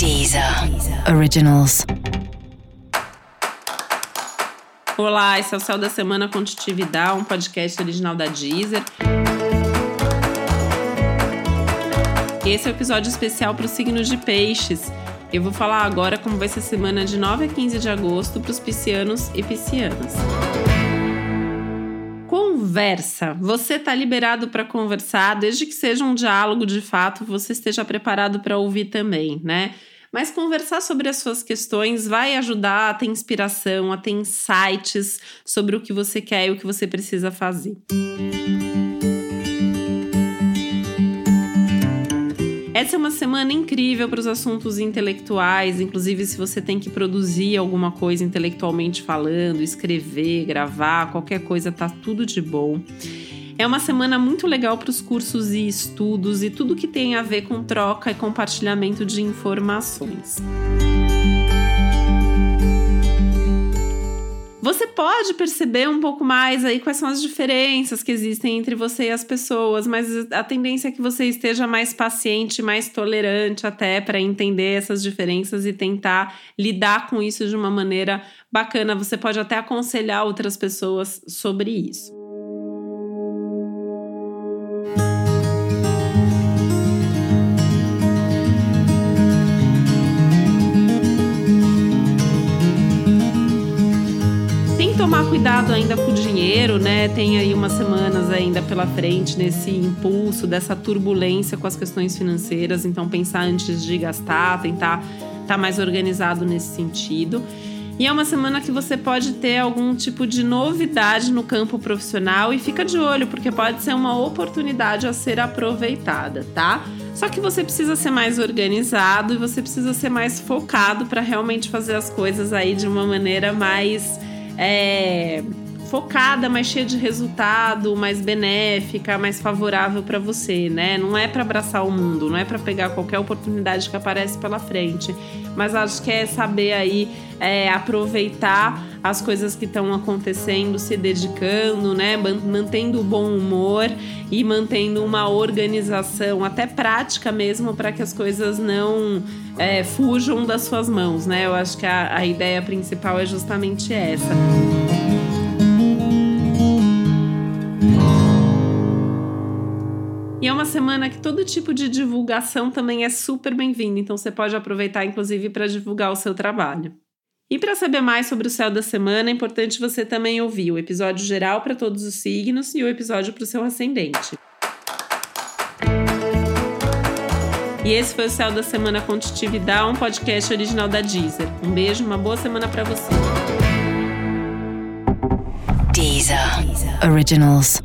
Deezer Originals. Olá, esse é o Céu da Semana com Titividade, um podcast original da Deezer. Esse é o um episódio especial para o signo de Peixes. Eu vou falar agora como vai ser a semana de 9 a 15 de agosto para os piscianos e piscianas. Conversa. Você está liberado para conversar, desde que seja um diálogo de fato, você esteja preparado para ouvir também, né? Mas conversar sobre as suas questões vai ajudar a ter inspiração, a ter insights sobre o que você quer e o que você precisa fazer. Essa é uma semana incrível para os assuntos intelectuais, inclusive se você tem que produzir alguma coisa intelectualmente falando, escrever, gravar, qualquer coisa, tá tudo de bom. É uma semana muito legal para os cursos e estudos e tudo que tem a ver com troca e compartilhamento de informações. Você pode perceber um pouco mais aí quais são as diferenças que existem entre você e as pessoas, mas a tendência é que você esteja mais paciente, mais tolerante até para entender essas diferenças e tentar lidar com isso de uma maneira bacana. Você pode até aconselhar outras pessoas sobre isso. Tomar cuidado ainda com o dinheiro, né? Tem aí umas semanas ainda pela frente nesse impulso, dessa turbulência com as questões financeiras. Então, pensar antes de gastar, tentar estar tá mais organizado nesse sentido. E é uma semana que você pode ter algum tipo de novidade no campo profissional e fica de olho, porque pode ser uma oportunidade a ser aproveitada, tá? Só que você precisa ser mais organizado e você precisa ser mais focado para realmente fazer as coisas aí de uma maneira mais é, focada, mais cheia de resultado, mais benéfica, mais favorável para você, né? Não é para abraçar o mundo, não é para pegar qualquer oportunidade que aparece pela frente, mas acho que é saber aí é, aproveitar as coisas que estão acontecendo, se dedicando, né? Mantendo o bom humor e mantendo uma organização, até prática mesmo, para que as coisas não é, fujam das suas mãos, né? Eu acho que a, a ideia principal é justamente essa. E é uma semana que todo tipo de divulgação também é super bem-vindo, então você pode aproveitar, inclusive, para divulgar o seu trabalho. E para saber mais sobre o céu da semana, é importante você também ouvir o episódio geral para todos os signos e o episódio para o seu ascendente. E esse foi o Céu da Semana com um podcast original da Deezer. Um beijo, uma boa semana para você. Deezer. Originals.